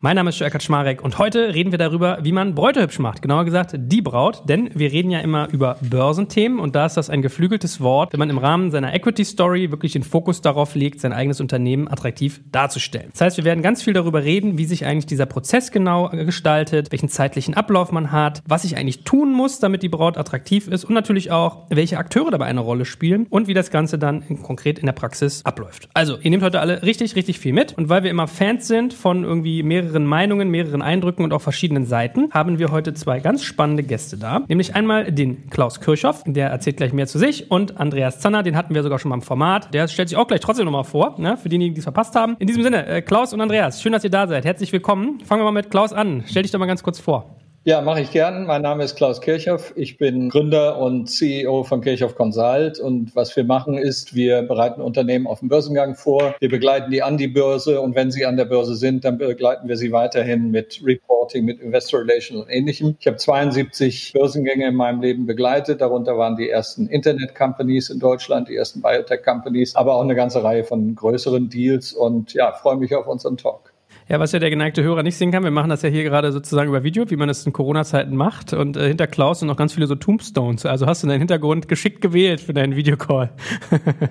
Mein Name ist Jörg Kaczmarek und heute reden wir darüber, wie man Bräute hübsch macht. Genauer gesagt, die Braut, denn wir reden ja immer über Börsenthemen und da ist das ein geflügeltes Wort, wenn man im Rahmen seiner Equity Story wirklich den Fokus darauf legt, sein eigenes Unternehmen attraktiv darzustellen. Das heißt, wir werden ganz viel darüber reden, wie sich eigentlich dieser Prozess genau gestaltet, welchen zeitlichen Ablauf man hat, was ich eigentlich tun muss, damit die Braut attraktiv ist und natürlich auch, welche Akteure dabei eine Rolle spielen und wie das Ganze dann konkret in der Praxis abläuft. Also, ihr nehmt heute alle richtig, richtig viel mit und weil wir immer Fans sind von irgendwie mehreren mehreren Meinungen, mehreren Eindrücken und auch verschiedenen Seiten haben wir heute zwei ganz spannende Gäste da. Nämlich einmal den Klaus Kirchhoff, der erzählt gleich mehr zu sich und Andreas Zanner, den hatten wir sogar schon mal im Format. Der stellt sich auch gleich trotzdem nochmal vor, ne, für diejenigen, die es verpasst haben. In diesem Sinne, äh, Klaus und Andreas, schön, dass ihr da seid. Herzlich willkommen. Fangen wir mal mit Klaus an. Stell dich doch mal ganz kurz vor. Ja, mache ich gern. Mein Name ist Klaus Kirchhoff. Ich bin Gründer und CEO von Kirchhoff Consult. Und was wir machen ist, wir bereiten Unternehmen auf dem Börsengang vor. Wir begleiten die an die Börse. Und wenn sie an der Börse sind, dann begleiten wir sie weiterhin mit Reporting, mit Investor Relations und ähnlichem. Ich habe 72 Börsengänge in meinem Leben begleitet. Darunter waren die ersten Internet-Companies in Deutschland, die ersten Biotech-Companies, aber auch eine ganze Reihe von größeren Deals. Und ja, freue mich auf unseren Talk. Ja, was ja der geneigte Hörer nicht sehen kann, wir machen das ja hier gerade sozusagen über Video, wie man es in Corona-Zeiten macht. Und äh, hinter Klaus sind noch ganz viele so Tombstones. Also hast du deinen Hintergrund geschickt gewählt für deinen Videocall.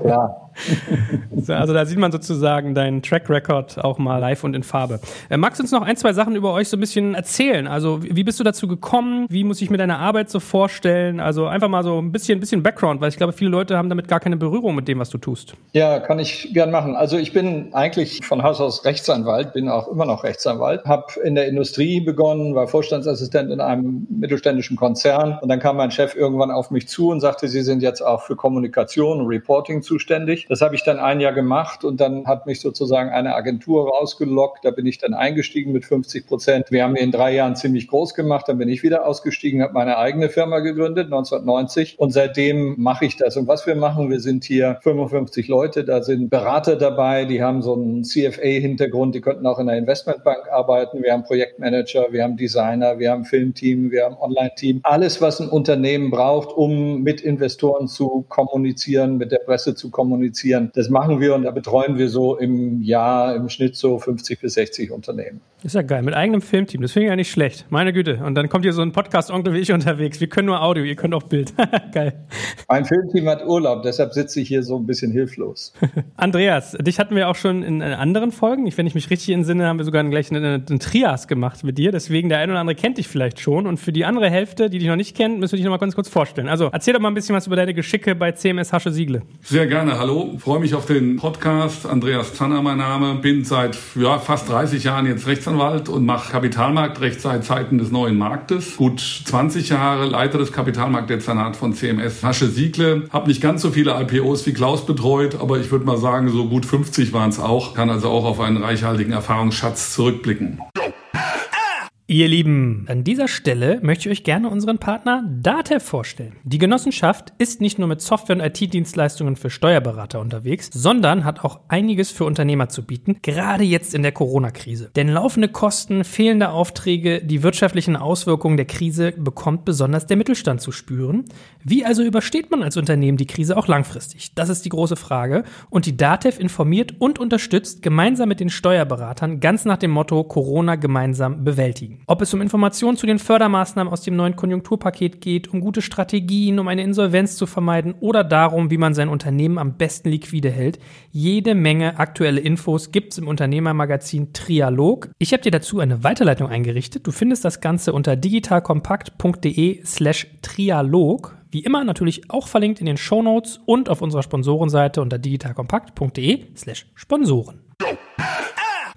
Ja. also da sieht man sozusagen deinen Track Record auch mal live und in Farbe. Äh, magst du uns noch ein, zwei Sachen über euch so ein bisschen erzählen? Also wie bist du dazu gekommen? Wie muss ich mir deine Arbeit so vorstellen? Also einfach mal so ein bisschen, ein bisschen Background, weil ich glaube, viele Leute haben damit gar keine Berührung mit dem, was du tust. Ja, kann ich gern machen. Also ich bin eigentlich von Haus aus Rechtsanwalt, bin auch immer noch Rechtsanwalt, habe in der Industrie begonnen, war Vorstandsassistent in einem mittelständischen Konzern und dann kam mein Chef irgendwann auf mich zu und sagte, Sie sind jetzt auch für Kommunikation und Reporting zuständig. Das habe ich dann ein Jahr gemacht und dann hat mich sozusagen eine Agentur rausgelockt. Da bin ich dann eingestiegen mit 50 Prozent. Wir haben in drei Jahren ziemlich groß gemacht. Dann bin ich wieder ausgestiegen, habe meine eigene Firma gegründet, 1990. Und seitdem mache ich das. Und was wir machen, wir sind hier 55 Leute. Da sind Berater dabei, die haben so einen CFA-Hintergrund. Die könnten auch in einer Investmentbank arbeiten. Wir haben Projektmanager, wir haben Designer, wir haben Filmteam, wir haben Online-Team. Alles, was ein Unternehmen braucht, um mit Investoren zu kommunizieren, mit der Presse zu kommunizieren. Das machen wir und da betreuen wir so im Jahr im Schnitt so 50 bis 60 Unternehmen. Ist ja geil, mit eigenem Filmteam. Das finde ich ja nicht schlecht. Meine Güte. Und dann kommt hier so ein Podcast-Onkel wie ich unterwegs. Wir können nur Audio, ihr könnt auch Bild. geil. Mein Filmteam hat Urlaub, deshalb sitze ich hier so ein bisschen hilflos. Andreas, dich hatten wir auch schon in anderen Folgen. Ich, wenn ich mich richtig entsinne, haben wir sogar gleich einen, einen Trias gemacht mit dir. Deswegen der eine oder andere kennt dich vielleicht schon. Und für die andere Hälfte, die dich noch nicht kennen, müssen wir dich noch mal ganz kurz vorstellen. Also erzähl doch mal ein bisschen was über deine Geschicke bei CMS Hasche Siegle. Sehr gerne. Hallo. Freue mich auf den Podcast. Andreas Zanner mein Name. Bin seit ja, fast 30 Jahren jetzt Rechtsanwalt Rechtsanwalt und mache Kapitalmarktrecht seit Zeiten des neuen Marktes. Gut 20 Jahre Leiter des Kapitalmarktdezernats von CMS Hasche Siegle. Habe nicht ganz so viele IPOs wie Klaus betreut, aber ich würde mal sagen, so gut 50 waren es auch. Kann also auch auf einen reichhaltigen Erfahrungsschatz zurückblicken. Ihr Lieben, an dieser Stelle möchte ich euch gerne unseren Partner DATEV vorstellen. Die Genossenschaft ist nicht nur mit Software- und IT-Dienstleistungen für Steuerberater unterwegs, sondern hat auch einiges für Unternehmer zu bieten, gerade jetzt in der Corona-Krise. Denn laufende Kosten, fehlende Aufträge, die wirtschaftlichen Auswirkungen der Krise bekommt besonders der Mittelstand zu spüren. Wie also übersteht man als Unternehmen die Krise auch langfristig? Das ist die große Frage. Und die DATEV informiert und unterstützt gemeinsam mit den Steuerberatern ganz nach dem Motto Corona gemeinsam bewältigen. Ob es um Informationen zu den Fördermaßnahmen aus dem neuen Konjunkturpaket geht, um gute Strategien, um eine Insolvenz zu vermeiden oder darum, wie man sein Unternehmen am besten liquide hält, jede Menge aktuelle Infos gibt's im Unternehmermagazin Trialog. Ich habe dir dazu eine Weiterleitung eingerichtet. Du findest das Ganze unter digitalkompakt.de slash Trialog. Wie immer natürlich auch verlinkt in den Show Notes und auf unserer Sponsorenseite unter digitalkompakt.de slash Sponsoren.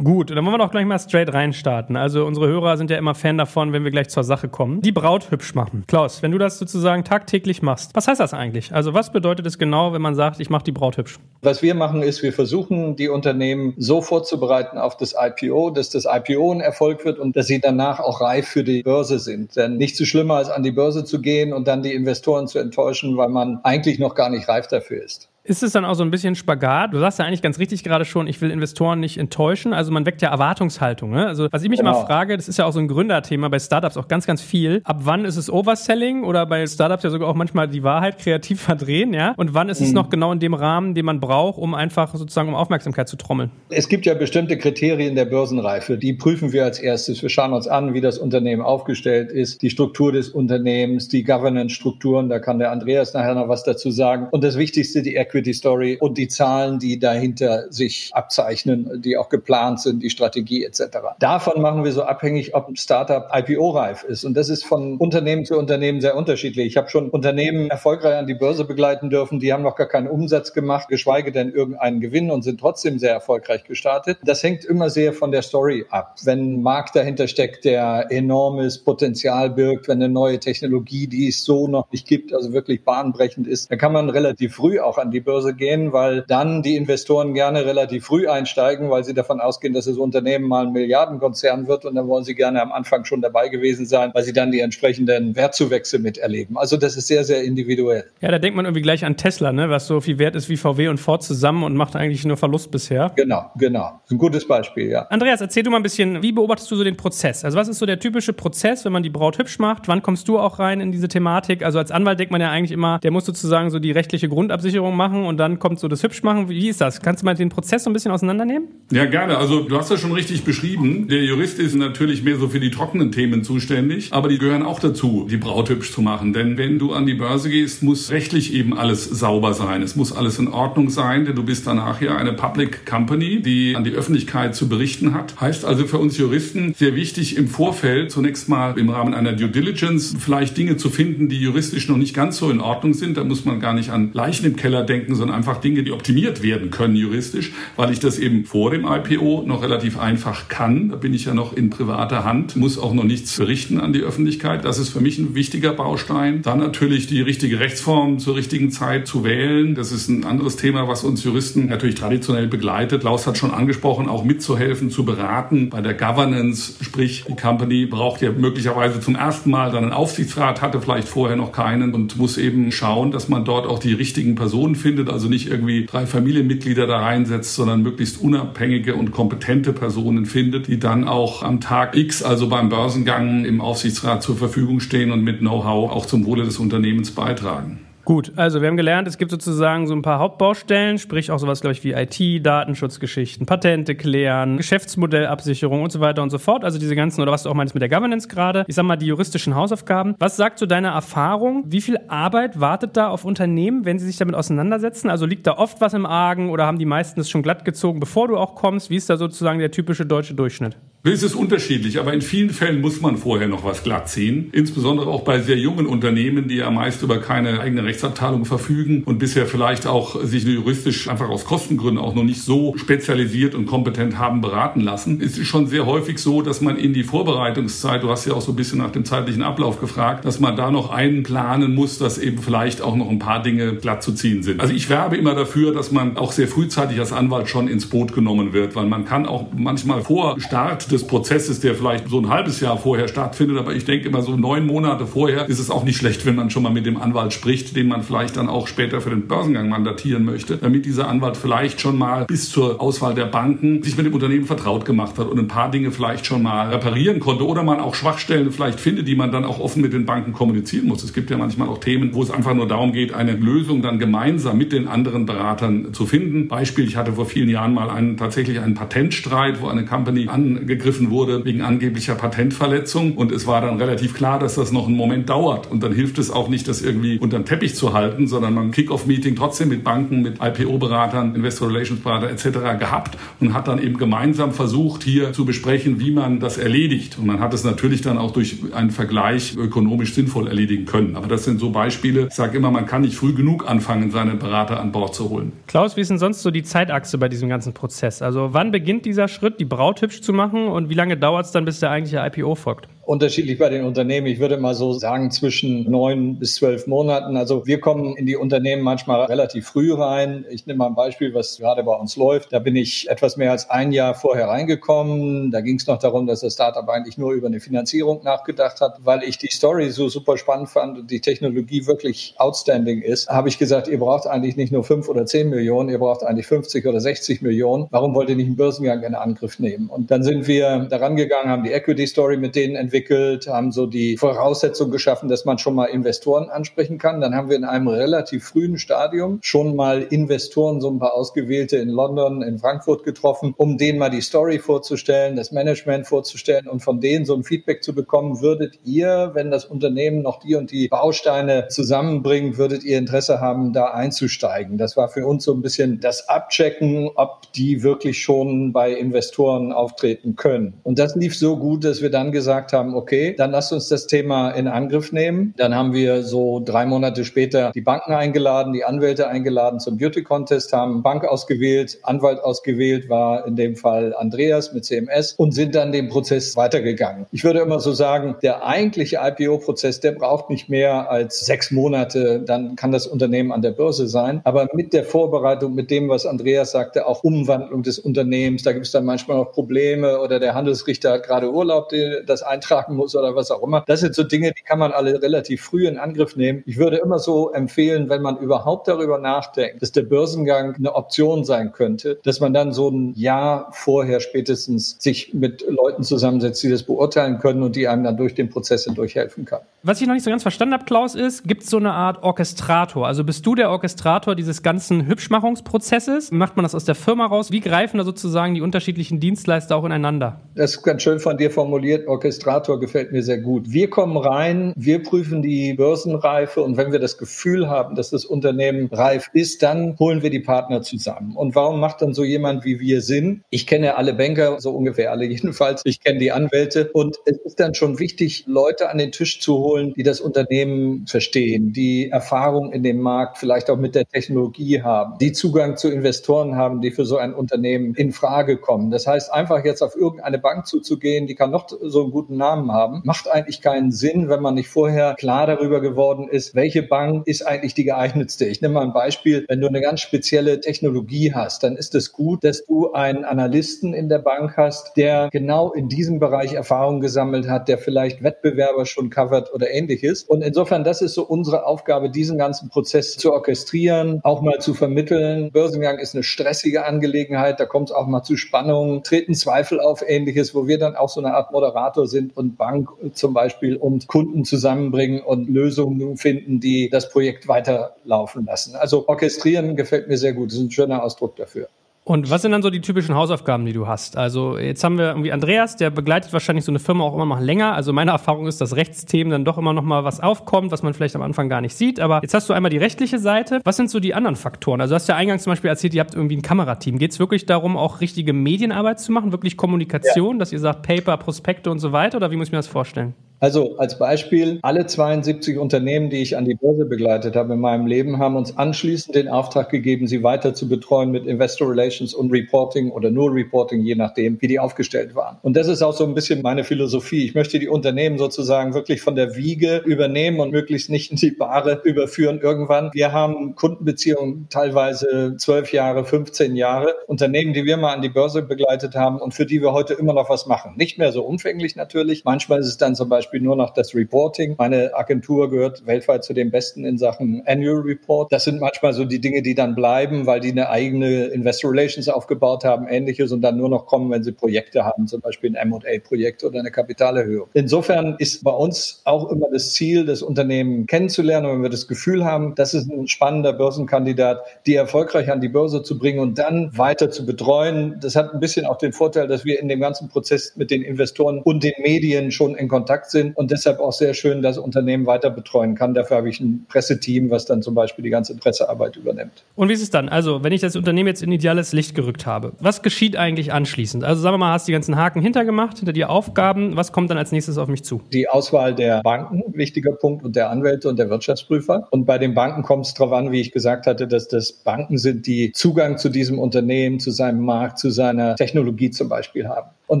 Gut, dann wollen wir doch gleich mal straight reinstarten. Also unsere Hörer sind ja immer Fan davon, wenn wir gleich zur Sache kommen. Die Braut hübsch machen. Klaus, wenn du das sozusagen tagtäglich machst, was heißt das eigentlich? Also was bedeutet es genau, wenn man sagt, ich mache die Braut hübsch? Was wir machen, ist, wir versuchen, die Unternehmen so vorzubereiten auf das IPO, dass das IPO ein Erfolg wird und dass sie danach auch reif für die Börse sind. Denn nichts so schlimmer, als an die Börse zu gehen und dann die Investoren zu enttäuschen, weil man eigentlich noch gar nicht reif dafür ist. Ist es dann auch so ein bisschen Spagat? Du sagst ja eigentlich ganz richtig gerade schon, ich will Investoren nicht enttäuschen. Also man weckt ja Erwartungshaltung. Ne? Also was ich mich genau. immer frage, das ist ja auch so ein Gründerthema bei Startups auch ganz, ganz viel. Ab wann ist es Overselling oder bei Startups ja sogar auch manchmal die Wahrheit kreativ verdrehen, ja? Und wann ist mhm. es noch genau in dem Rahmen, den man braucht, um einfach sozusagen um Aufmerksamkeit zu trommeln? Es gibt ja bestimmte Kriterien der Börsenreife. Die prüfen wir als erstes. Wir schauen uns an, wie das Unternehmen aufgestellt ist, die Struktur des Unternehmens, die Governance-Strukturen. Da kann der Andreas nachher noch was dazu sagen. Und das Wichtigste, die Equity Story und die Zahlen, die dahinter sich abzeichnen, die auch geplant sind, die Strategie etc. Davon machen wir so abhängig, ob ein Startup IPO-reif ist. Und das ist von Unternehmen zu Unternehmen sehr unterschiedlich. Ich habe schon Unternehmen erfolgreich an die Börse begleiten dürfen, die haben noch gar keinen Umsatz gemacht, geschweige denn irgendeinen Gewinn und sind trotzdem sehr erfolgreich gestartet. Das hängt immer sehr von der Story ab. Wenn ein Markt dahinter steckt, der enormes Potenzial birgt, wenn eine neue Technologie, die es so noch nicht gibt, also wirklich bahnbrechend ist, dann kann man relativ früh auch an die Börse gehen, weil dann die Investoren gerne relativ früh einsteigen, weil sie davon ausgehen, dass das Unternehmen mal ein Milliardenkonzern wird und dann wollen sie gerne am Anfang schon dabei gewesen sein, weil sie dann die entsprechenden Wertzuwächse miterleben. Also das ist sehr, sehr individuell. Ja, da denkt man irgendwie gleich an Tesla, ne? was so viel wert ist wie VW und Ford zusammen und macht eigentlich nur Verlust bisher. Genau, genau. Ein gutes Beispiel, ja. Andreas, erzähl du mal ein bisschen, wie beobachtest du so den Prozess? Also was ist so der typische Prozess, wenn man die Braut hübsch macht? Wann kommst du auch rein in diese Thematik? Also als Anwalt denkt man ja eigentlich immer, der muss sozusagen so die rechtliche Grundabsicherung machen und dann kommt so das Hübschmachen. Wie ist das? Kannst du mal den Prozess so ein bisschen auseinandernehmen? Ja, gerne. Also du hast das schon richtig beschrieben. Der Jurist ist natürlich mehr so für die trockenen Themen zuständig, aber die gehören auch dazu, die Braut hübsch zu machen. Denn wenn du an die Börse gehst, muss rechtlich eben alles sauber sein. Es muss alles in Ordnung sein, denn du bist danach ja eine Public Company, die an die Öffentlichkeit zu berichten hat. Heißt also für uns Juristen sehr wichtig im Vorfeld zunächst mal im Rahmen einer Due Diligence vielleicht Dinge zu finden, die juristisch noch nicht ganz so in Ordnung sind. Da muss man gar nicht an Leichen im Keller denken, sondern einfach Dinge, die optimiert werden können juristisch, weil ich das eben vor dem IPO noch relativ einfach kann. Da bin ich ja noch in privater Hand, muss auch noch nichts berichten an die Öffentlichkeit. Das ist für mich ein wichtiger Baustein. Dann natürlich die richtige Rechtsform zur richtigen Zeit zu wählen. Das ist ein anderes Thema, was uns Juristen natürlich traditionell begleitet. Klaus hat schon angesprochen, auch mitzuhelfen, zu beraten bei der Governance, sprich die Company braucht ja möglicherweise zum ersten Mal dann einen Aufsichtsrat, hatte vielleicht vorher noch keinen und muss eben schauen, dass man dort auch die richtigen Personen findet, also nicht irgendwie drei Familienmitglieder da reinsetzt, sondern möglichst unabhängige und kompetente Personen findet, die dann auch am Tag X, also beim Börsengang im Aufsichtsrat zur Verfügung stehen und mit Know-how auch zum Wohle des Unternehmens beitragen. Gut, also wir haben gelernt, es gibt sozusagen so ein paar Hauptbaustellen, sprich auch sowas, glaube ich, wie IT, Datenschutzgeschichten, Patente klären, Geschäftsmodellabsicherung und so weiter und so fort. Also diese ganzen, oder was du auch meinst mit der Governance gerade. Ich sag mal, die juristischen Hausaufgaben. Was sagt so deine Erfahrung? Wie viel Arbeit wartet da auf Unternehmen, wenn sie sich damit auseinandersetzen? Also liegt da oft was im Argen oder haben die meisten es schon glatt gezogen, bevor du auch kommst? Wie ist da sozusagen der typische deutsche Durchschnitt? Es ist unterschiedlich, aber in vielen Fällen muss man vorher noch was glatt ziehen. Insbesondere auch bei sehr jungen Unternehmen, die ja meist über keine eigene Rechtsabteilung verfügen und bisher vielleicht auch sich juristisch einfach aus Kostengründen auch noch nicht so spezialisiert und kompetent haben beraten lassen. Es ist schon sehr häufig so, dass man in die Vorbereitungszeit, du hast ja auch so ein bisschen nach dem zeitlichen Ablauf gefragt, dass man da noch einplanen muss, dass eben vielleicht auch noch ein paar Dinge glatt zu ziehen sind. Also ich werbe immer dafür, dass man auch sehr frühzeitig als Anwalt schon ins Boot genommen wird, weil man kann auch manchmal vor Start des Prozesses, der vielleicht so ein halbes Jahr vorher stattfindet, aber ich denke immer so neun Monate vorher ist es auch nicht schlecht, wenn man schon mal mit dem Anwalt spricht, den man vielleicht dann auch später für den Börsengang mandatieren möchte, damit dieser Anwalt vielleicht schon mal bis zur Auswahl der Banken sich mit dem Unternehmen vertraut gemacht hat und ein paar Dinge vielleicht schon mal reparieren konnte oder man auch Schwachstellen vielleicht findet, die man dann auch offen mit den Banken kommunizieren muss. Es gibt ja manchmal auch Themen, wo es einfach nur darum geht, eine Lösung dann gemeinsam mit den anderen Beratern zu finden. Beispiel, ich hatte vor vielen Jahren mal einen, tatsächlich einen Patentstreit, wo eine Company angegriffen angegriffen wurde wegen angeblicher Patentverletzung. Und es war dann relativ klar, dass das noch einen Moment dauert. Und dann hilft es auch nicht, das irgendwie unter den Teppich zu halten, sondern man Kick-Off-Meeting trotzdem mit Banken, mit IPO-Beratern, Investor Relations-Berater etc. gehabt und hat dann eben gemeinsam versucht, hier zu besprechen, wie man das erledigt. Und man hat es natürlich dann auch durch einen Vergleich ökonomisch sinnvoll erledigen können. Aber das sind so Beispiele. Ich sage immer, man kann nicht früh genug anfangen, seine Berater an Bord zu holen. Klaus, wie ist denn sonst so die Zeitachse bei diesem ganzen Prozess? Also wann beginnt dieser Schritt, die Braut hübsch zu machen und wie lange dauert es dann, bis der eigentliche IPO folgt? Unterschiedlich bei den Unternehmen. Ich würde mal so sagen zwischen neun bis zwölf Monaten. Also wir kommen in die Unternehmen manchmal relativ früh rein. Ich nehme mal ein Beispiel, was gerade bei uns läuft. Da bin ich etwas mehr als ein Jahr vorher reingekommen. Da ging es noch darum, dass das Startup eigentlich nur über eine Finanzierung nachgedacht hat, weil ich die Story so super spannend fand und die Technologie wirklich outstanding ist. Habe ich gesagt, ihr braucht eigentlich nicht nur fünf oder zehn Millionen, ihr braucht eigentlich 50 oder 60 Millionen. Warum wollt ihr nicht einen Börsengang in Angriff nehmen? Und dann sind wir daran gegangen, haben die Equity Story mit denen entwickelt, haben so die Voraussetzungen geschaffen, dass man schon mal Investoren ansprechen kann. Dann haben wir in einem relativ frühen Stadium schon mal Investoren, so ein paar ausgewählte in London, in Frankfurt getroffen, um denen mal die Story vorzustellen, das Management vorzustellen und von denen so ein Feedback zu bekommen, würdet ihr, wenn das Unternehmen noch die und die Bausteine zusammenbringt, würdet ihr Interesse haben, da einzusteigen? Das war für uns so ein bisschen das Abchecken, ob die wirklich schon bei Investoren auftreten können. Und das lief so gut, dass wir dann gesagt haben, okay, dann lasst uns das Thema in Angriff nehmen. Dann haben wir so drei Monate später die Banken eingeladen, die Anwälte eingeladen zum Beauty Contest, haben Bank ausgewählt, Anwalt ausgewählt, war in dem Fall Andreas mit CMS und sind dann den Prozess weitergegangen. Ich würde immer so sagen, der eigentliche IPO-Prozess, der braucht nicht mehr als sechs Monate, dann kann das Unternehmen an der Börse sein. Aber mit der Vorbereitung, mit dem, was Andreas sagte, auch Umwandlung des Unternehmens, da gibt es dann manchmal noch Probleme oder der Handelsrichter hat gerade Urlaub, das eintragen muss oder was auch immer. Das sind so Dinge, die kann man alle relativ früh in Angriff nehmen. Ich würde immer so empfehlen, wenn man überhaupt darüber nachdenkt, dass der Börsengang eine Option sein könnte, dass man dann so ein Jahr vorher spätestens sich mit Leuten zusammensetzt, die das beurteilen können und die einem dann durch den Prozess hindurch helfen kann. Was ich noch nicht so ganz verstanden habe, Klaus, ist, gibt es so eine Art Orchestrator? Also bist du der Orchestrator dieses ganzen Hübschmachungsprozesses? Macht man das aus der Firma raus? Wie greifen da sozusagen die unterschiedlichen Dienstleister auch ineinander? Das ist ganz schön von dir formuliert. Orchestrator gefällt mir sehr gut. Wir kommen rein, wir prüfen die Börsenreife und wenn wir das Gefühl haben, dass das Unternehmen reif ist, dann holen wir die Partner zusammen. Und warum macht dann so jemand wie wir Sinn? Ich kenne alle Banker, so ungefähr alle jedenfalls. Ich kenne die Anwälte und es ist dann schon wichtig, Leute an den Tisch zu holen, die das Unternehmen verstehen, die Erfahrung in dem Markt vielleicht auch mit der Technologie haben, die Zugang zu Investoren haben, die für so ein Unternehmen in Frage kommen. Das heißt, einfach jetzt auf irgendeine Bank zuzugehen, die kann noch so einen guten Namen haben, macht eigentlich keinen Sinn, wenn man nicht vorher klar darüber geworden ist, welche Bank ist eigentlich die geeignetste. Ich nehme mal ein Beispiel. Wenn du eine ganz spezielle Technologie hast, dann ist es gut, dass du einen Analysten in der Bank hast, der genau in diesem Bereich Erfahrung gesammelt hat, der vielleicht Wettbewerber schon covert oder ähnliches. Und insofern, das ist so unsere Aufgabe, diesen ganzen Prozess zu orchestrieren, auch mal zu vermitteln. Börsengang ist eine stressige Angelegenheit, da kommt es auch mal zu Spannungen, treten Zweifel auf ähnliches, wo wir dann auch so eine Art Moderator sind und Bank zum Beispiel und Kunden zusammenbringen und Lösungen finden, die das Projekt weiterlaufen lassen. Also orchestrieren gefällt mir sehr gut. Das ist ein schöner Ausdruck dafür. Und was sind dann so die typischen Hausaufgaben, die du hast? Also jetzt haben wir irgendwie Andreas, der begleitet wahrscheinlich so eine Firma auch immer noch länger. Also meine Erfahrung ist, dass Rechtsthemen dann doch immer noch mal was aufkommt, was man vielleicht am Anfang gar nicht sieht. Aber jetzt hast du einmal die rechtliche Seite. Was sind so die anderen Faktoren? Also du hast ja eingangs zum Beispiel erzählt, ihr habt irgendwie ein Kamerateam. Geht es wirklich darum, auch richtige Medienarbeit zu machen, wirklich Kommunikation, ja. dass ihr sagt Paper, Prospekte und so weiter? Oder wie muss ich mir das vorstellen? Also als Beispiel, alle 72 Unternehmen, die ich an die Börse begleitet habe in meinem Leben, haben uns anschließend den Auftrag gegeben, sie weiter zu betreuen mit Investor Relations und Reporting oder nur Reporting, je nachdem, wie die aufgestellt waren. Und das ist auch so ein bisschen meine Philosophie. Ich möchte die Unternehmen sozusagen wirklich von der Wiege übernehmen und möglichst nicht in die Bahre überführen irgendwann. Wir haben Kundenbeziehungen teilweise zwölf Jahre, 15 Jahre. Unternehmen, die wir mal an die Börse begleitet haben und für die wir heute immer noch was machen. Nicht mehr so umfänglich natürlich. Manchmal ist es dann zum Beispiel Beispiel nur noch das Reporting. Meine Agentur gehört weltweit zu den besten in Sachen Annual Report. Das sind manchmal so die Dinge, die dann bleiben, weil die eine eigene Investor Relations aufgebaut haben, ähnliches und dann nur noch kommen, wenn sie Projekte haben, zum Beispiel ein M&A-Projekt oder eine Kapitalerhöhung. Insofern ist bei uns auch immer das Ziel, das Unternehmen kennenzulernen, wenn wir das Gefühl haben, das ist ein spannender Börsenkandidat, die erfolgreich an die Börse zu bringen und dann weiter zu betreuen. Das hat ein bisschen auch den Vorteil, dass wir in dem ganzen Prozess mit den Investoren und den Medien schon in Kontakt sind sind und deshalb auch sehr schön das Unternehmen weiter betreuen kann. Dafür habe ich ein Presseteam, was dann zum Beispiel die ganze Pressearbeit übernimmt. Und wie ist es dann? Also, wenn ich das Unternehmen jetzt in ideales Licht gerückt habe, was geschieht eigentlich anschließend? Also, sagen wir mal, hast die ganzen Haken hintergemacht, hinter die Aufgaben. Was kommt dann als nächstes auf mich zu? Die Auswahl der Banken, wichtiger Punkt, und der Anwälte und der Wirtschaftsprüfer. Und bei den Banken kommt es darauf an, wie ich gesagt hatte, dass das Banken sind, die Zugang zu diesem Unternehmen, zu seinem Markt, zu seiner Technologie zum Beispiel haben. Und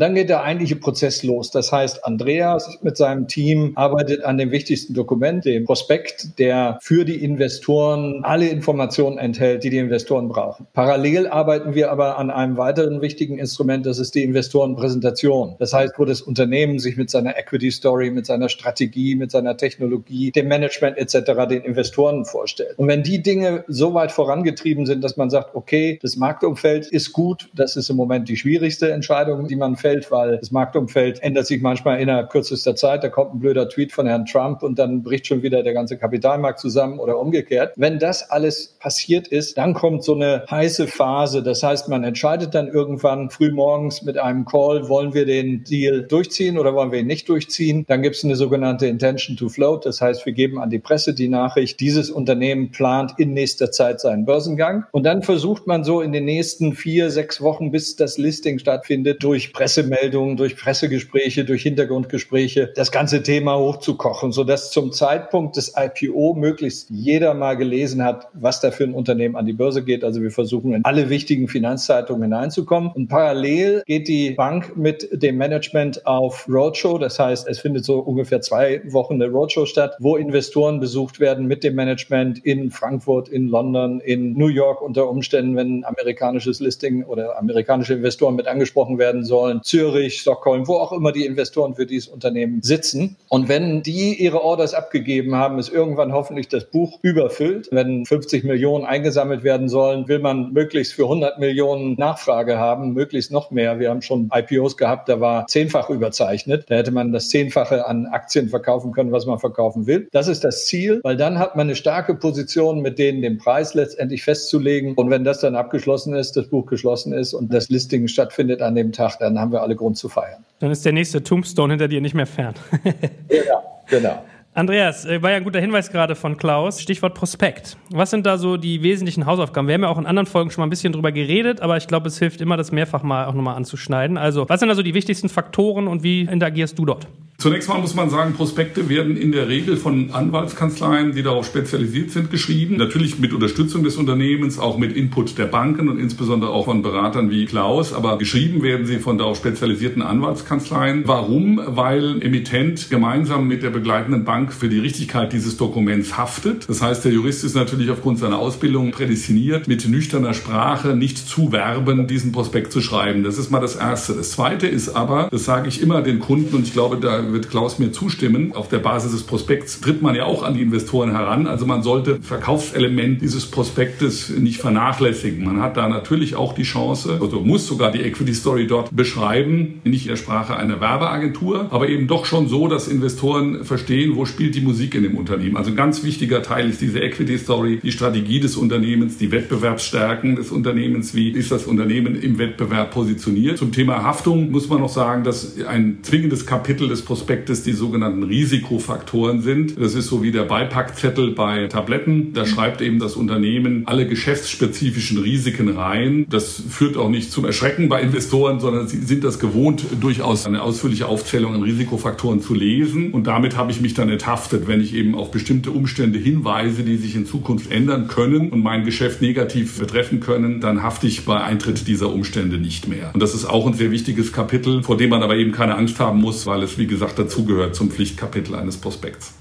dann geht der eigentliche Prozess los. Das heißt, Andreas mit seinem Team arbeitet an dem wichtigsten Dokument, dem Prospekt, der für die Investoren alle Informationen enthält, die die Investoren brauchen. Parallel arbeiten wir aber an einem weiteren wichtigen Instrument, das ist die Investorenpräsentation. Das heißt, wo das Unternehmen sich mit seiner Equity Story, mit seiner Strategie, mit seiner Technologie, dem Management etc. den Investoren vorstellt. Und wenn die Dinge so weit vorangetrieben sind, dass man sagt, okay, das Marktumfeld ist gut, das ist im Moment die schwierigste Entscheidung, die man fällt, weil das Marktumfeld ändert sich manchmal innerhalb kürzester Zeit. Da kommt ein blöder Tweet von Herrn Trump und dann bricht schon wieder der ganze Kapitalmarkt zusammen oder umgekehrt. Wenn das alles passiert ist, dann kommt so eine heiße Phase. Das heißt, man entscheidet dann irgendwann früh morgens mit einem Call, wollen wir den Deal durchziehen oder wollen wir ihn nicht durchziehen? Dann gibt es eine sogenannte Intention to Float. Das heißt, wir geben an die Presse die Nachricht, dieses Unternehmen plant in nächster Zeit seinen Börsengang. Und dann versucht man so in den nächsten vier, sechs Wochen, bis das Listing stattfindet, durch Pressemeldungen, durch Pressegespräche, durch Hintergrundgespräche, das ganze Thema hochzukochen, sodass zum Zeitpunkt des IPO möglichst jeder mal gelesen hat, was da für ein Unternehmen an die Börse geht. Also wir versuchen in alle wichtigen Finanzzeitungen hineinzukommen. Und parallel geht die Bank mit dem Management auf Roadshow. Das heißt, es findet so ungefähr zwei Wochen eine Roadshow statt, wo Investoren besucht werden mit dem Management in Frankfurt, in London, in New York unter Umständen, wenn amerikanisches Listing oder amerikanische Investoren mit angesprochen werden sollen, Zürich, Stockholm, wo auch immer die Investoren für dieses Unternehmen sitzen. Und wenn die ihre Orders abgegeben haben, ist irgendwann hoffentlich das Buch überfüllt. Wenn 50 Millionen eingesammelt werden sollen, will man möglichst für 100 Millionen Nachfrage haben, möglichst noch mehr. Wir haben schon IPOs gehabt, da war zehnfach überzeichnet. Da hätte man das Zehnfache an Aktien verkaufen können, was man verkaufen will. Das ist das Ziel, weil dann hat man eine starke Position, mit denen den Preis letztendlich festzulegen. Und wenn das dann abgeschlossen ist, das Buch geschlossen ist und das Listing stattfindet an dem Tag, dann haben wir alle Grund zu feiern. Dann ist der nächste Tombstone hinter dir nicht mehr fern. genau, genau. Andreas, äh, war ja ein guter Hinweis gerade von Klaus. Stichwort Prospekt. Was sind da so die wesentlichen Hausaufgaben? Wir haben ja auch in anderen Folgen schon mal ein bisschen drüber geredet, aber ich glaube, es hilft immer, das mehrfach mal auch nochmal anzuschneiden. Also, was sind da so die wichtigsten Faktoren und wie interagierst du dort? Zunächst mal muss man sagen, Prospekte werden in der Regel von Anwaltskanzleien, die darauf spezialisiert sind, geschrieben. Natürlich mit Unterstützung des Unternehmens, auch mit Input der Banken und insbesondere auch von Beratern wie Klaus. Aber geschrieben werden sie von darauf spezialisierten Anwaltskanzleien. Warum? Weil Emittent gemeinsam mit der begleitenden Bank für die Richtigkeit dieses Dokuments haftet. Das heißt, der Jurist ist natürlich aufgrund seiner Ausbildung prädestiniert, mit nüchterner Sprache nicht zu werben, diesen Prospekt zu schreiben. Das ist mal das Erste. Das Zweite ist aber, das sage ich immer den Kunden und ich glaube, da wird Klaus mir zustimmen, auf der Basis des Prospekts tritt man ja auch an die Investoren heran. Also man sollte Verkaufselement dieses Prospektes nicht vernachlässigen. Man hat da natürlich auch die Chance, also muss sogar die Equity Story dort beschreiben, nicht in der Sprache einer Werbeagentur, aber eben doch schon so, dass Investoren verstehen, wo spielt die Musik in dem Unternehmen. Also ein ganz wichtiger Teil ist diese Equity Story, die Strategie des Unternehmens, die Wettbewerbsstärken des Unternehmens, wie ist das Unternehmen im Wettbewerb positioniert. Zum Thema Haftung muss man noch sagen, dass ein zwingendes Kapitel des Prospektes die sogenannten Risikofaktoren sind. Das ist so wie der Beipackzettel bei Tabletten. Da schreibt eben das Unternehmen alle geschäftsspezifischen Risiken rein. Das führt auch nicht zum Erschrecken bei Investoren, sondern sie sind das gewohnt, durchaus eine ausführliche Aufzählung an Risikofaktoren zu lesen. Und damit habe ich mich dann enthaftet, wenn ich eben auf bestimmte Umstände hinweise, die sich in Zukunft ändern können und mein Geschäft negativ betreffen können, dann hafte ich bei Eintritt dieser Umstände nicht mehr. Und das ist auch ein sehr wichtiges Kapitel, vor dem man aber eben keine Angst haben muss, weil es, wie gesagt, dazugehört zum Pflichtkapitel eines Prospekts.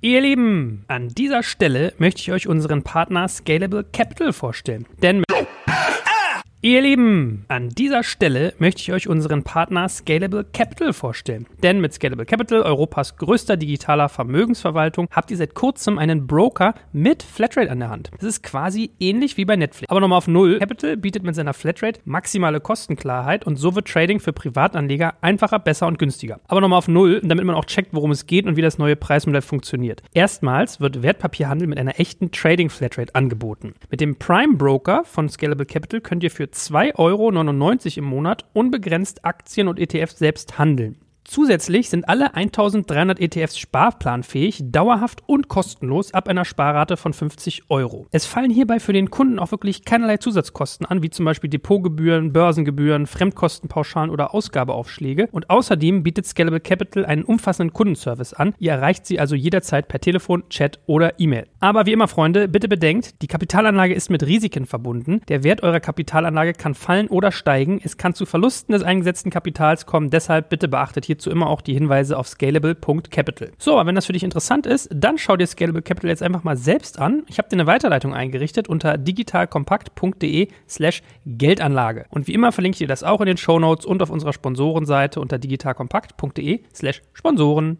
Ihr Lieben, an dieser Stelle möchte ich euch unseren Partner Scalable Capital vorstellen. Denn Ihr Lieben, an dieser Stelle möchte ich euch unseren Partner Scalable Capital vorstellen. Denn mit Scalable Capital, Europas größter digitaler Vermögensverwaltung, habt ihr seit kurzem einen Broker mit Flatrate an der Hand. Das ist quasi ähnlich wie bei Netflix. Aber nochmal auf Null. Capital bietet mit seiner Flatrate maximale Kostenklarheit und so wird Trading für Privatanleger einfacher, besser und günstiger. Aber nochmal auf Null, damit man auch checkt, worum es geht und wie das neue Preismodell funktioniert. Erstmals wird Wertpapierhandel mit einer echten Trading Flatrate angeboten. Mit dem Prime Broker von Scalable Capital könnt ihr für 2,99 Euro im Monat unbegrenzt Aktien und ETFs selbst handeln. Zusätzlich sind alle 1300 ETFs sparplanfähig, dauerhaft und kostenlos ab einer Sparrate von 50 Euro. Es fallen hierbei für den Kunden auch wirklich keinerlei Zusatzkosten an, wie zum Beispiel Depotgebühren, Börsengebühren, Fremdkostenpauschalen oder Ausgabeaufschläge. Und außerdem bietet Scalable Capital einen umfassenden Kundenservice an. Ihr erreicht sie also jederzeit per Telefon, Chat oder E-Mail. Aber wie immer, Freunde, bitte bedenkt, die Kapitalanlage ist mit Risiken verbunden. Der Wert eurer Kapitalanlage kann fallen oder steigen. Es kann zu Verlusten des eingesetzten Kapitals kommen. Deshalb bitte beachtet hier hierzu immer auch die Hinweise auf scalable.capital. So, aber wenn das für dich interessant ist, dann schau dir Scalable Capital jetzt einfach mal selbst an. Ich habe dir eine Weiterleitung eingerichtet unter digitalkompakt.de slash Geldanlage. Und wie immer verlinke ich dir das auch in den Show Notes und auf unserer Sponsorenseite unter digitalkompakt.de slash Sponsoren.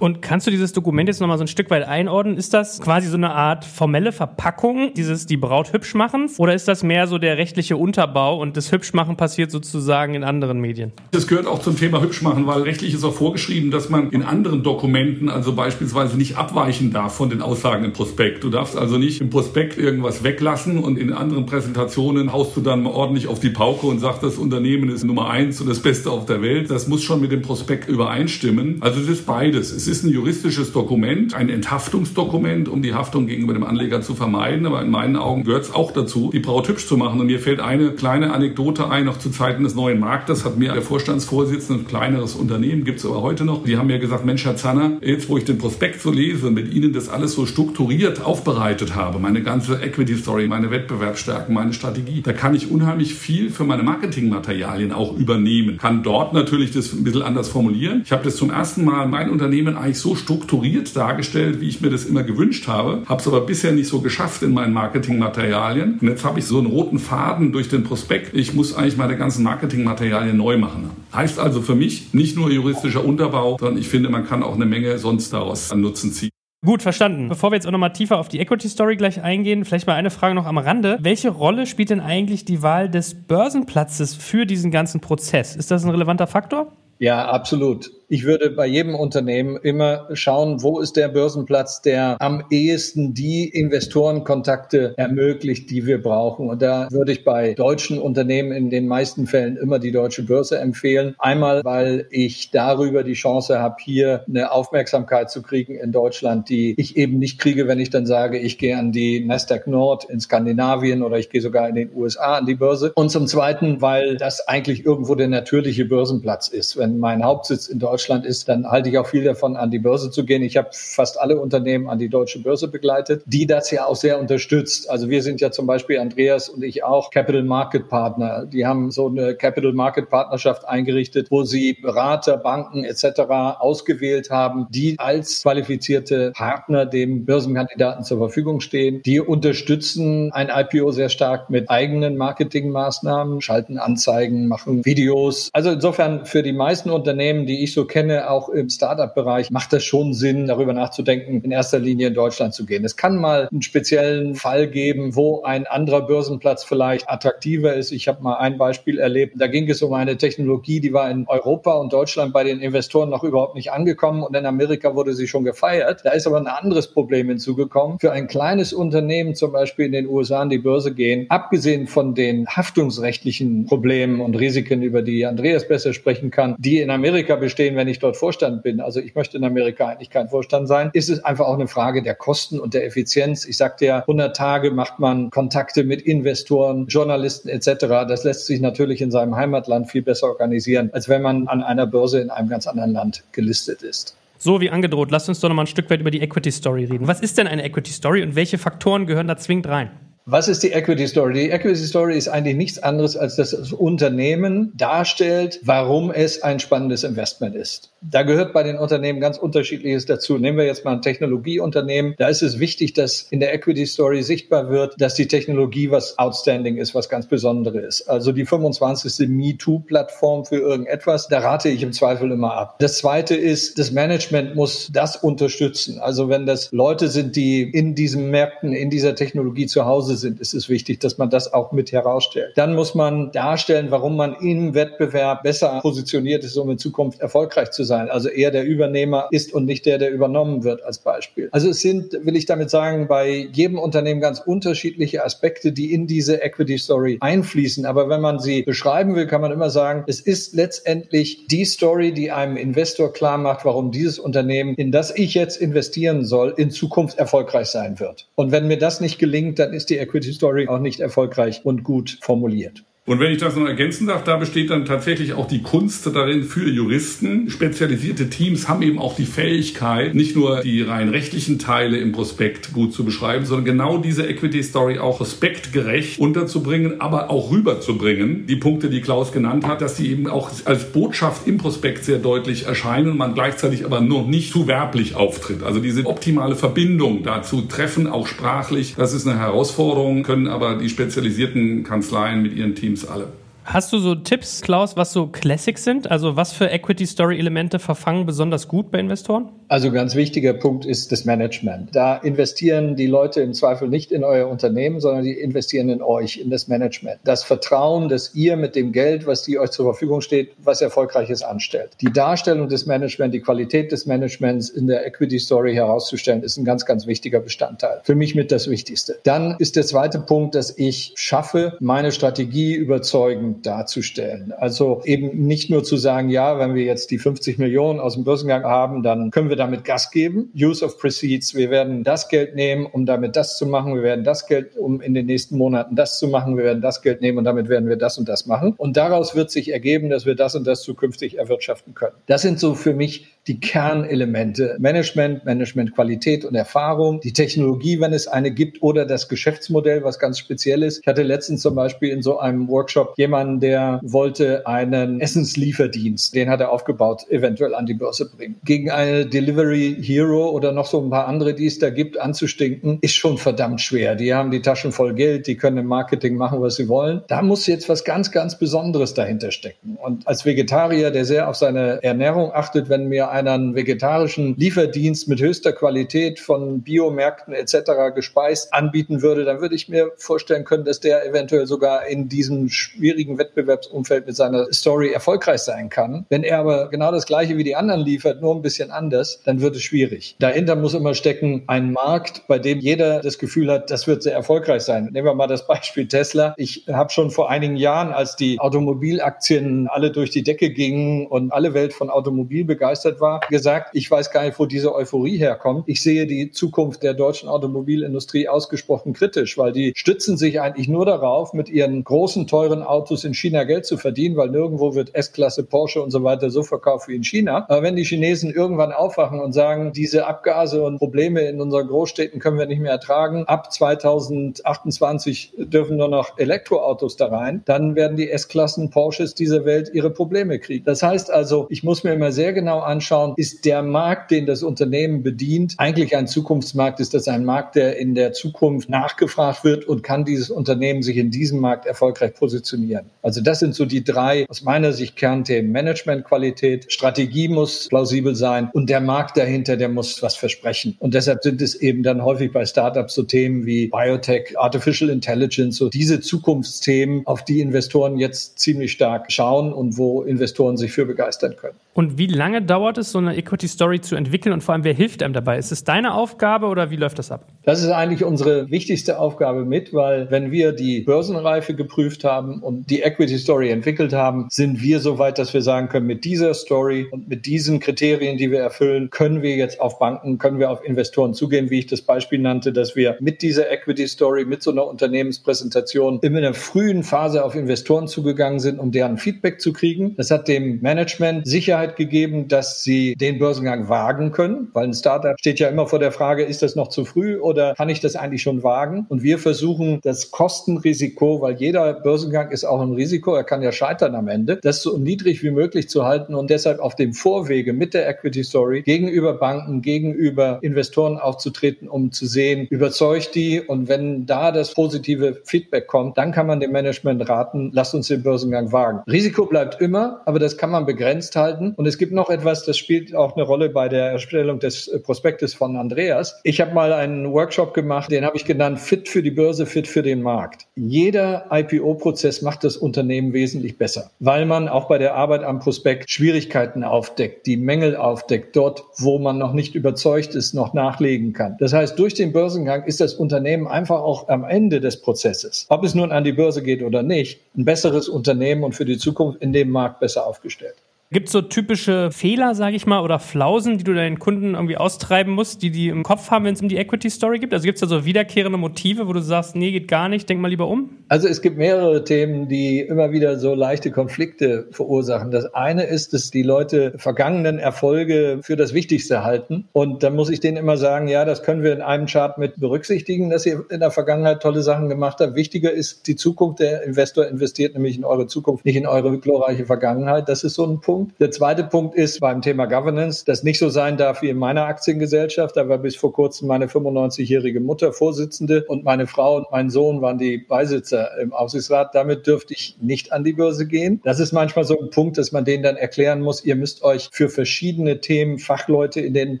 Und kannst du dieses Dokument jetzt nochmal so ein Stück weit einordnen? Ist das quasi so eine Art formelle Verpackung dieses die Braut hübsch machen? Oder ist das mehr so der rechtliche Unterbau und das Hübschmachen passiert sozusagen in anderen Medien? Das gehört auch zum Thema Hübschmachen, weil rechtlich ist auch vorgeschrieben, dass man in anderen Dokumenten, also beispielsweise nicht abweichen darf von den Aussagen im Prospekt. Du darfst also nicht im Prospekt irgendwas weglassen und in anderen Präsentationen haust du dann ordentlich auf die Pauke und sagst, das Unternehmen ist Nummer eins und das Beste auf der Welt. Das muss schon mit dem Prospekt übereinstimmen. Also es ist beides. Es ist ein juristisches Dokument, ein Enthaftungsdokument, um die Haftung gegenüber dem Anleger zu vermeiden. Aber in meinen Augen gehört es auch dazu, die Braut hübsch zu machen. Und mir fällt eine kleine Anekdote ein, noch zu Zeiten des neuen Marktes hat mir der Vorstandsvorsitzende, ein kleineres Unternehmen, gibt es aber heute noch, die haben mir gesagt, Mensch, Herr Zanner, jetzt wo ich den Prospekt so lese und mit Ihnen das alles so strukturiert aufbereitet habe, meine ganze Equity Story, meine Wettbewerbsstärken, meine Strategie, da kann ich unheimlich viel für meine Marketingmaterialien auch übernehmen. Kann dort natürlich das ein bisschen anders formulieren. Ich habe das zum ersten Mal mein Unternehmen Unternehmen eigentlich so strukturiert dargestellt, wie ich mir das immer gewünscht habe, habe es aber bisher nicht so geschafft in meinen Marketingmaterialien. Und jetzt habe ich so einen roten Faden durch den Prospekt. Ich muss eigentlich meine ganzen Marketingmaterialien neu machen. Heißt also für mich nicht nur juristischer Unterbau, sondern ich finde, man kann auch eine Menge sonst daraus an Nutzen ziehen. Gut, verstanden. Bevor wir jetzt auch nochmal tiefer auf die Equity Story gleich eingehen, vielleicht mal eine Frage noch am Rande. Welche Rolle spielt denn eigentlich die Wahl des Börsenplatzes für diesen ganzen Prozess? Ist das ein relevanter Faktor? Ja, absolut ich würde bei jedem Unternehmen immer schauen, wo ist der Börsenplatz, der am ehesten die Investorenkontakte ermöglicht, die wir brauchen. Und da würde ich bei deutschen Unternehmen in den meisten Fällen immer die deutsche Börse empfehlen. Einmal, weil ich darüber die Chance habe, hier eine Aufmerksamkeit zu kriegen in Deutschland, die ich eben nicht kriege, wenn ich dann sage, ich gehe an die Nasdaq Nord in Skandinavien oder ich gehe sogar in den USA an die Börse. Und zum Zweiten, weil das eigentlich irgendwo der natürliche Börsenplatz ist. Wenn mein Hauptsitz in Deutschland Deutschland ist, dann halte ich auch viel davon, an die Börse zu gehen. Ich habe fast alle Unternehmen an die deutsche Börse begleitet, die das ja auch sehr unterstützt. Also wir sind ja zum Beispiel Andreas und ich auch Capital Market Partner. Die haben so eine Capital Market Partnerschaft eingerichtet, wo sie Berater, Banken etc. ausgewählt haben, die als qualifizierte Partner dem Börsenkandidaten zur Verfügung stehen. Die unterstützen ein IPO sehr stark mit eigenen Marketingmaßnahmen, schalten Anzeigen, machen Videos. Also insofern für die meisten Unternehmen, die ich so kenne, auch im Startup-Bereich, macht das schon Sinn, darüber nachzudenken, in erster Linie in Deutschland zu gehen. Es kann mal einen speziellen Fall geben, wo ein anderer Börsenplatz vielleicht attraktiver ist. Ich habe mal ein Beispiel erlebt. Da ging es um eine Technologie, die war in Europa und Deutschland bei den Investoren noch überhaupt nicht angekommen und in Amerika wurde sie schon gefeiert. Da ist aber ein anderes Problem hinzugekommen. Für ein kleines Unternehmen, zum Beispiel in den USA an die Börse gehen, abgesehen von den haftungsrechtlichen Problemen und Risiken, über die Andreas besser sprechen kann, die in Amerika bestehen, stehen, wenn ich dort Vorstand bin. Also ich möchte in Amerika eigentlich kein Vorstand sein. Ist es einfach auch eine Frage der Kosten und der Effizienz. Ich sagte ja, 100 Tage macht man Kontakte mit Investoren, Journalisten etc. Das lässt sich natürlich in seinem Heimatland viel besser organisieren, als wenn man an einer Börse in einem ganz anderen Land gelistet ist. So wie angedroht, lasst uns doch noch mal ein Stück weit über die Equity Story reden. Was ist denn eine Equity Story und welche Faktoren gehören da zwingend rein? Was ist die Equity Story? Die Equity Story ist eigentlich nichts anderes, als dass das Unternehmen darstellt, warum es ein spannendes Investment ist. Da gehört bei den Unternehmen ganz unterschiedliches dazu. Nehmen wir jetzt mal ein Technologieunternehmen. Da ist es wichtig, dass in der Equity Story sichtbar wird, dass die Technologie was outstanding ist, was ganz Besonderes ist. Also die 25. MeToo-Plattform für irgendetwas, da rate ich im Zweifel immer ab. Das zweite ist, das Management muss das unterstützen. Also wenn das Leute sind, die in diesen Märkten, in dieser Technologie zu Hause Hause sind, ist es wichtig, dass man das auch mit herausstellt. Dann muss man darstellen, warum man im Wettbewerb besser positioniert ist, um in Zukunft erfolgreich zu sein. Also eher der Übernehmer ist und nicht der, der übernommen wird als Beispiel. Also es sind, will ich damit sagen, bei jedem Unternehmen ganz unterschiedliche Aspekte, die in diese Equity Story einfließen. Aber wenn man sie beschreiben will, kann man immer sagen, es ist letztendlich die Story, die einem Investor klar macht, warum dieses Unternehmen, in das ich jetzt investieren soll, in Zukunft erfolgreich sein wird. Und wenn mir das nicht gelingt, dann ist die Equity Story auch nicht erfolgreich und gut formuliert. Und wenn ich das noch ergänzen darf, da besteht dann tatsächlich auch die Kunst darin für Juristen. Spezialisierte Teams haben eben auch die Fähigkeit, nicht nur die rein rechtlichen Teile im Prospekt gut zu beschreiben, sondern genau diese Equity Story auch respektgerecht unterzubringen, aber auch rüberzubringen. Die Punkte, die Klaus genannt hat, dass die eben auch als Botschaft im Prospekt sehr deutlich erscheinen, man gleichzeitig aber noch nicht zu werblich auftritt. Also diese optimale Verbindung dazu treffen, auch sprachlich, das ist eine Herausforderung, können aber die spezialisierten Kanzleien mit ihren Teams Teams alle. Hast du so Tipps, Klaus, was so Classics sind? Also was für Equity Story Elemente verfangen besonders gut bei Investoren? Also ganz wichtiger Punkt ist das Management. Da investieren die Leute im Zweifel nicht in euer Unternehmen, sondern die investieren in euch, in das Management. Das Vertrauen, dass ihr mit dem Geld, was die euch zur Verfügung steht, was Erfolgreiches anstellt. Die Darstellung des Management, die Qualität des Managements in der Equity Story herauszustellen, ist ein ganz, ganz wichtiger Bestandteil. Für mich mit das Wichtigste. Dann ist der zweite Punkt, dass ich schaffe, meine Strategie überzeugend darzustellen. Also eben nicht nur zu sagen, ja, wenn wir jetzt die 50 Millionen aus dem Börsengang haben, dann können wir damit Gas geben. Use of Proceeds. Wir werden das Geld nehmen, um damit das zu machen. Wir werden das Geld, um in den nächsten Monaten das zu machen. Wir werden das Geld nehmen und damit werden wir das und das machen. Und daraus wird sich ergeben, dass wir das und das zukünftig erwirtschaften können. Das sind so für mich die Kernelemente. Management, Managementqualität und Erfahrung, die Technologie, wenn es eine gibt, oder das Geschäftsmodell, was ganz speziell ist. Ich hatte letztens zum Beispiel in so einem Workshop jemanden, der wollte einen Essenslieferdienst, den hat er aufgebaut, eventuell an die Börse bringen. Gegen eine Delivery Hero oder noch so ein paar andere, die es da gibt, anzustinken, ist schon verdammt schwer. Die haben die Taschen voll Geld, die können im Marketing machen, was sie wollen. Da muss jetzt was ganz, ganz Besonderes dahinter stecken. Und als Vegetarier, der sehr auf seine Ernährung achtet, wenn mir einen vegetarischen Lieferdienst mit höchster Qualität von Biomärkten etc. gespeist anbieten würde, dann würde ich mir vorstellen können, dass der eventuell sogar in diesem schwierigen Wettbewerbsumfeld mit seiner Story erfolgreich sein kann. Wenn er aber genau das gleiche wie die anderen liefert, nur ein bisschen anders, dann wird es schwierig. Dahinter muss immer stecken ein Markt, bei dem jeder das Gefühl hat, das wird sehr erfolgreich sein. Nehmen wir mal das Beispiel Tesla. Ich habe schon vor einigen Jahren, als die Automobilaktien alle durch die Decke gingen und alle Welt von Automobil begeistert war, war, gesagt, ich weiß gar nicht, wo diese Euphorie herkommt. Ich sehe die Zukunft der deutschen Automobilindustrie ausgesprochen kritisch, weil die stützen sich eigentlich nur darauf, mit ihren großen, teuren Autos in China Geld zu verdienen, weil nirgendwo wird S-Klasse, Porsche und so weiter so verkauft wie in China. Aber wenn die Chinesen irgendwann aufwachen und sagen, diese Abgase und Probleme in unseren Großstädten können wir nicht mehr ertragen, ab 2028 dürfen nur noch Elektroautos da rein, dann werden die S-Klassen, Porsches dieser Welt ihre Probleme kriegen. Das heißt also, ich muss mir immer sehr genau anschauen, anschauen, ist der Markt, den das Unternehmen bedient, eigentlich ein Zukunftsmarkt? Ist das ein Markt, der in der Zukunft nachgefragt wird und kann dieses Unternehmen sich in diesem Markt erfolgreich positionieren? Also das sind so die drei aus meiner Sicht Kernthemen. Managementqualität, Strategie muss plausibel sein und der Markt dahinter, der muss was versprechen. Und deshalb sind es eben dann häufig bei Startups so Themen wie Biotech, Artificial Intelligence, so diese Zukunftsthemen, auf die Investoren jetzt ziemlich stark schauen und wo Investoren sich für begeistern können. Und wie lange dauert es, so eine Equity Story zu entwickeln und vor allem, wer hilft einem dabei? Ist es deine Aufgabe oder wie läuft das ab? Das ist eigentlich unsere wichtigste Aufgabe mit, weil wenn wir die Börsenreife geprüft haben und die Equity Story entwickelt haben, sind wir so weit, dass wir sagen können, mit dieser Story und mit diesen Kriterien, die wir erfüllen, können wir jetzt auf Banken, können wir auf Investoren zugehen, wie ich das Beispiel nannte, dass wir mit dieser Equity Story, mit so einer Unternehmenspräsentation in einer frühen Phase auf Investoren zugegangen sind, um deren Feedback zu kriegen. Das hat dem Management Sicherheit gegeben, dass sie den Börsengang wagen können, weil ein Startup steht ja immer vor der Frage, ist das noch zu früh oder kann ich das eigentlich schon wagen? Und wir versuchen das Kostenrisiko, weil jeder Börsengang ist auch ein Risiko, er kann ja scheitern am Ende, das so niedrig wie möglich zu halten und deshalb auf dem Vorwege mit der Equity Story gegenüber Banken, gegenüber Investoren aufzutreten, um zu sehen, überzeugt die und wenn da das positive Feedback kommt, dann kann man dem Management raten, lasst uns den Börsengang wagen. Risiko bleibt immer, aber das kann man begrenzt halten und es gibt noch etwas, das spielt auch eine Rolle bei der Erstellung des Prospektes von Andreas. Ich habe mal einen Workshop gemacht, den habe ich genannt Fit für die Börse, Fit für den Markt. Jeder IPO-Prozess macht das Unternehmen wesentlich besser, weil man auch bei der Arbeit am Prospekt Schwierigkeiten aufdeckt, die Mängel aufdeckt, dort, wo man noch nicht überzeugt ist, noch nachlegen kann. Das heißt, durch den Börsengang ist das Unternehmen einfach auch am Ende des Prozesses, ob es nun an die Börse geht oder nicht, ein besseres Unternehmen und für die Zukunft in dem Markt besser aufgestellt. Gibt es so typische Fehler, sage ich mal, oder Flausen, die du deinen Kunden irgendwie austreiben musst, die die im Kopf haben, wenn es um die Equity Story geht? Also gibt es da so wiederkehrende Motive, wo du sagst, nee, geht gar nicht, denk mal lieber um? Also es gibt mehrere Themen, die immer wieder so leichte Konflikte verursachen. Das eine ist, dass die Leute vergangenen Erfolge für das Wichtigste halten. Und dann muss ich denen immer sagen, ja, das können wir in einem Chart mit berücksichtigen, dass ihr in der Vergangenheit tolle Sachen gemacht habt. Wichtiger ist die Zukunft. Der Investor investiert nämlich in eure Zukunft, nicht in eure glorreiche Vergangenheit. Das ist so ein Punkt. Punkt. Der zweite Punkt ist beim Thema Governance, das nicht so sein darf wie in meiner Aktiengesellschaft. Da war bis vor kurzem meine 95-jährige Mutter Vorsitzende und meine Frau und mein Sohn waren die Beisitzer im Aufsichtsrat. Damit dürfte ich nicht an die Börse gehen. Das ist manchmal so ein Punkt, dass man denen dann erklären muss, ihr müsst euch für verschiedene Themen Fachleute in den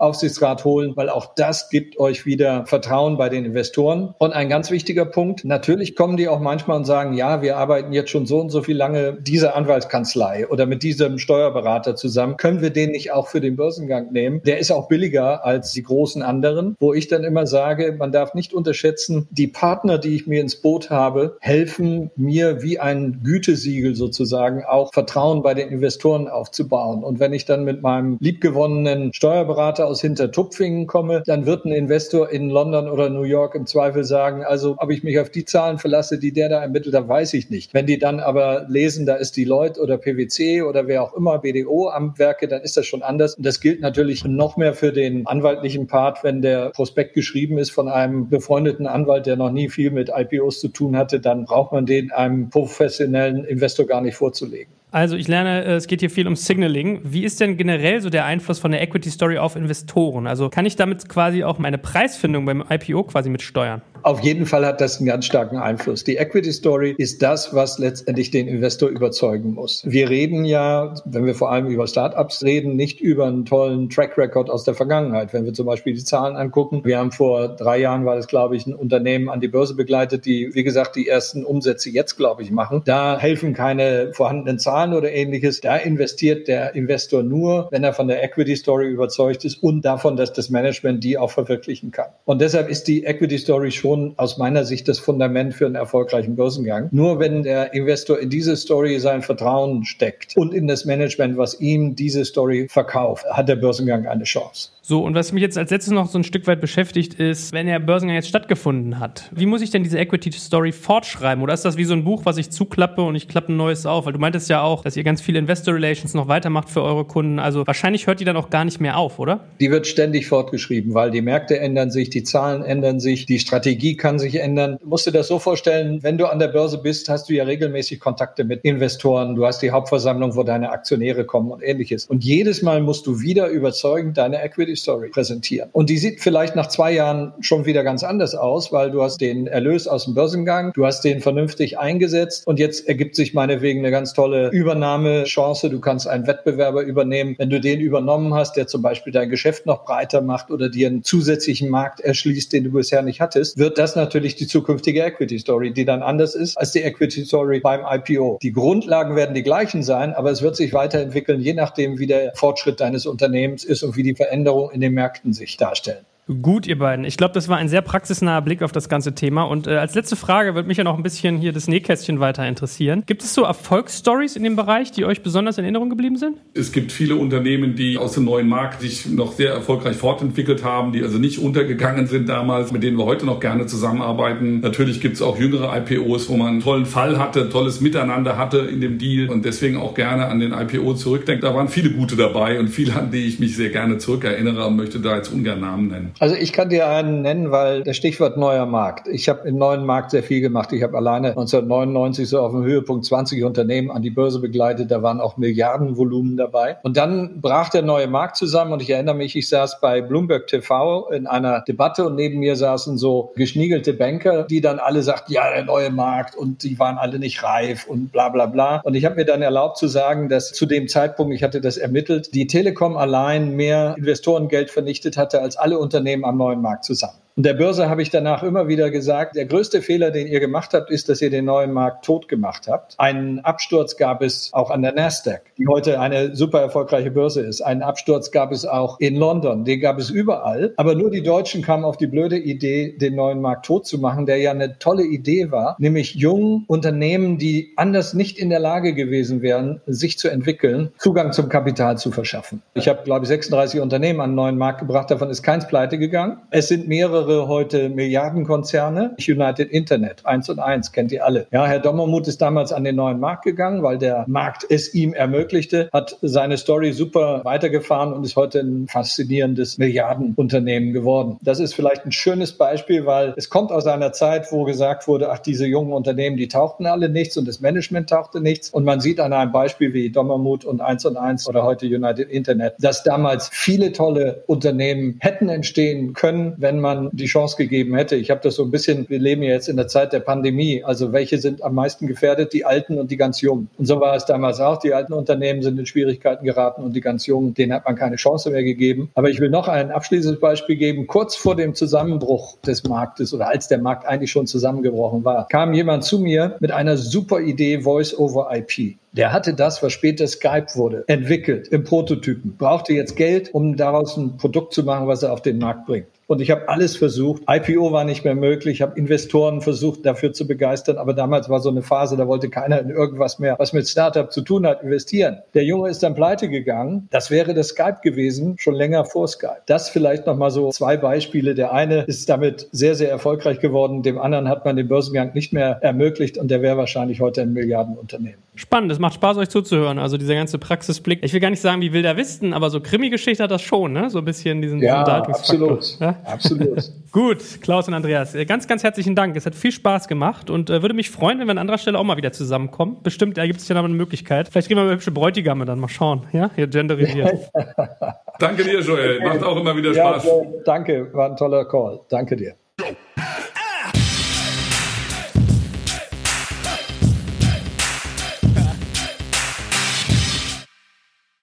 Aufsichtsrat holen, weil auch das gibt euch wieder Vertrauen bei den Investoren. Und ein ganz wichtiger Punkt, natürlich kommen die auch manchmal und sagen, ja, wir arbeiten jetzt schon so und so viel lange dieser Anwaltskanzlei oder mit diesem Steuer Steuerberater zusammen. Können wir den nicht auch für den Börsengang nehmen? Der ist auch billiger als die großen anderen, wo ich dann immer sage, man darf nicht unterschätzen, die Partner, die ich mir ins Boot habe, helfen mir wie ein Gütesiegel sozusagen auch Vertrauen bei den Investoren aufzubauen. Und wenn ich dann mit meinem liebgewonnenen Steuerberater aus Hintertupfingen komme, dann wird ein Investor in London oder New York im Zweifel sagen, also ob ich mich auf die Zahlen verlasse, die der da ermittelt, da weiß ich nicht. Wenn die dann aber lesen, da ist die Leute oder PwC oder wer auch immer BDO am Werke, dann ist das schon anders. Und das gilt natürlich noch mehr für den anwaltlichen Part, wenn der Prospekt geschrieben ist von einem befreundeten Anwalt, der noch nie viel mit IPOs zu tun hatte, dann braucht man den einem professionellen Investor gar nicht vorzulegen. Also ich lerne, äh, es geht hier viel um Signaling. Wie ist denn generell so der Einfluss von der Equity Story auf Investoren? Also kann ich damit quasi auch meine Preisfindung beim IPO quasi mitsteuern? Auf jeden Fall hat das einen ganz starken Einfluss. Die Equity Story ist das, was letztendlich den Investor überzeugen muss. Wir reden ja, wenn wir vor allem über Startups reden, nicht über einen tollen Track Record aus der Vergangenheit. Wenn wir zum Beispiel die Zahlen angucken, wir haben vor drei Jahren war das, glaube ich, ein Unternehmen an die Börse begleitet, die, wie gesagt, die ersten Umsätze jetzt, glaube ich, machen. Da helfen keine vorhandenen Zahlen oder ähnliches. Da investiert der Investor nur, wenn er von der Equity Story überzeugt ist und davon, dass das Management die auch verwirklichen kann. Und deshalb ist die Equity Story schon schon aus meiner Sicht das Fundament für einen erfolgreichen Börsengang. Nur wenn der Investor in diese Story sein Vertrauen steckt und in das Management, was ihm diese Story verkauft, hat der Börsengang eine Chance. So, und was mich jetzt als letztes noch so ein Stück weit beschäftigt, ist, wenn der Börsengang jetzt stattgefunden hat, wie muss ich denn diese Equity Story fortschreiben? Oder ist das wie so ein Buch, was ich zuklappe und ich klappe ein neues auf? Weil du meintest ja auch, dass ihr ganz viel Investor Relations noch weitermacht für eure Kunden. Also wahrscheinlich hört die dann auch gar nicht mehr auf, oder? Die wird ständig fortgeschrieben, weil die Märkte ändern sich, die Zahlen ändern sich, die Strategie kann sich ändern. Du musst dir das so vorstellen, wenn du an der Börse bist, hast du ja regelmäßig Kontakte mit Investoren. Du hast die Hauptversammlung, wo deine Aktionäre kommen und ähnliches. Und jedes Mal musst du wieder überzeugend deine Equity Story präsentieren. Und die sieht vielleicht nach zwei Jahren schon wieder ganz anders aus, weil du hast den Erlös aus dem Börsengang, du hast den vernünftig eingesetzt und jetzt ergibt sich meinetwegen eine ganz tolle Übernahmechance. Du kannst einen Wettbewerber übernehmen. Wenn du den übernommen hast, der zum Beispiel dein Geschäft noch breiter macht oder dir einen zusätzlichen Markt erschließt, den du bisher nicht hattest, wird das natürlich die zukünftige Equity Story, die dann anders ist als die Equity Story beim IPO. Die Grundlagen werden die gleichen sein, aber es wird sich weiterentwickeln, je nachdem, wie der Fortschritt deines Unternehmens ist und wie die Veränderung in den Märkten sich darstellen. Gut, ihr beiden. Ich glaube, das war ein sehr praxisnaher Blick auf das ganze Thema. Und äh, als letzte Frage würde mich ja noch ein bisschen hier das Nähkästchen weiter interessieren. Gibt es so Erfolgsstories in dem Bereich, die euch besonders in Erinnerung geblieben sind? Es gibt viele Unternehmen, die aus dem neuen Markt sich noch sehr erfolgreich fortentwickelt haben, die also nicht untergegangen sind damals, mit denen wir heute noch gerne zusammenarbeiten. Natürlich gibt es auch jüngere IPOs, wo man einen tollen Fall hatte, tolles Miteinander hatte in dem Deal und deswegen auch gerne an den IPO zurückdenkt. Da waren viele gute dabei und viele, an die ich mich sehr gerne zurückerinnere und möchte da jetzt ungern Namen nennen. Also ich kann dir einen nennen, weil das Stichwort neuer Markt. Ich habe im neuen Markt sehr viel gemacht. Ich habe alleine 1999 so auf dem Höhepunkt 20 Unternehmen an die Börse begleitet. Da waren auch Milliardenvolumen dabei. Und dann brach der neue Markt zusammen und ich erinnere mich, ich saß bei Bloomberg TV in einer Debatte und neben mir saßen so geschniegelte Banker, die dann alle sagten, ja, der neue Markt und die waren alle nicht reif und bla bla bla. Und ich habe mir dann erlaubt zu sagen, dass zu dem Zeitpunkt, ich hatte das ermittelt, die Telekom allein mehr Investorengeld vernichtet hatte als alle Unternehmen am neuen Markt zusammen. Und der Börse habe ich danach immer wieder gesagt, der größte Fehler, den ihr gemacht habt, ist, dass ihr den neuen Markt tot gemacht habt. Einen Absturz gab es auch an der Nasdaq, die heute eine super erfolgreiche Börse ist. Einen Absturz gab es auch in London, den gab es überall. Aber nur die Deutschen kamen auf die blöde Idee, den neuen Markt tot zu machen, der ja eine tolle Idee war, nämlich jungen Unternehmen, die anders nicht in der Lage gewesen wären, sich zu entwickeln, Zugang zum Kapital zu verschaffen. Ich habe, glaube ich, 36 Unternehmen an den neuen Markt gebracht, davon ist keins pleite gegangen. Es sind mehrere mehrere heute Milliardenkonzerne. United Internet, eins und eins, kennt ihr alle. Ja, Herr Dommermuth ist damals an den neuen Markt gegangen, weil der Markt es ihm ermöglichte, hat seine Story super weitergefahren und ist heute ein faszinierendes Milliardenunternehmen geworden. Das ist vielleicht ein schönes Beispiel, weil es kommt aus einer Zeit, wo gesagt wurde, ach, diese jungen Unternehmen, die tauchten alle nichts und das Management tauchte nichts. Und man sieht an einem Beispiel wie Dommermuth und eins und eins oder heute United Internet, dass damals viele tolle Unternehmen hätten entstehen können, wenn man die Chance gegeben hätte. Ich habe das so ein bisschen, wir leben ja jetzt in der Zeit der Pandemie, also welche sind am meisten gefährdet, die Alten und die ganz Jungen. Und so war es damals auch. Die alten Unternehmen sind in Schwierigkeiten geraten und die ganz Jungen, denen hat man keine Chance mehr gegeben. Aber ich will noch ein abschließendes Beispiel geben. Kurz vor dem Zusammenbruch des Marktes oder als der Markt eigentlich schon zusammengebrochen war, kam jemand zu mir mit einer super Idee Voice over IP. Der hatte das, was später Skype wurde, entwickelt im Prototypen, brauchte jetzt Geld, um daraus ein Produkt zu machen, was er auf den Markt bringt. Und ich habe alles versucht. IPO war nicht mehr möglich. Ich habe Investoren versucht, dafür zu begeistern. Aber damals war so eine Phase, da wollte keiner in irgendwas mehr, was mit Startup zu tun hat, investieren. Der Junge ist dann pleite gegangen. Das wäre das Skype gewesen, schon länger vor Skype. Das vielleicht nochmal so zwei Beispiele. Der eine ist damit sehr, sehr erfolgreich geworden. Dem anderen hat man den Börsengang nicht mehr ermöglicht. Und der wäre wahrscheinlich heute ein Milliardenunternehmen. Spannend. Es macht Spaß, euch zuzuhören. Also dieser ganze Praxisblick. Ich will gar nicht sagen, wie will der wissen, aber so Krimi-Geschichte hat das schon, ne? So ein bisschen diesen ja, Absolut. Ja? Absolut. Gut, Klaus und Andreas, äh, ganz, ganz herzlichen Dank. Es hat viel Spaß gemacht und äh, würde mich freuen, wenn wir an anderer Stelle auch mal wieder zusammenkommen. Bestimmt da gibt es ja noch eine Möglichkeit. Vielleicht kriegen wir hübsche Bräutigame dann mal schauen. Ja, ihr genderisiert. danke dir, Joel. Macht auch immer wieder Spaß. Ja, danke, war ein toller Call. Danke dir.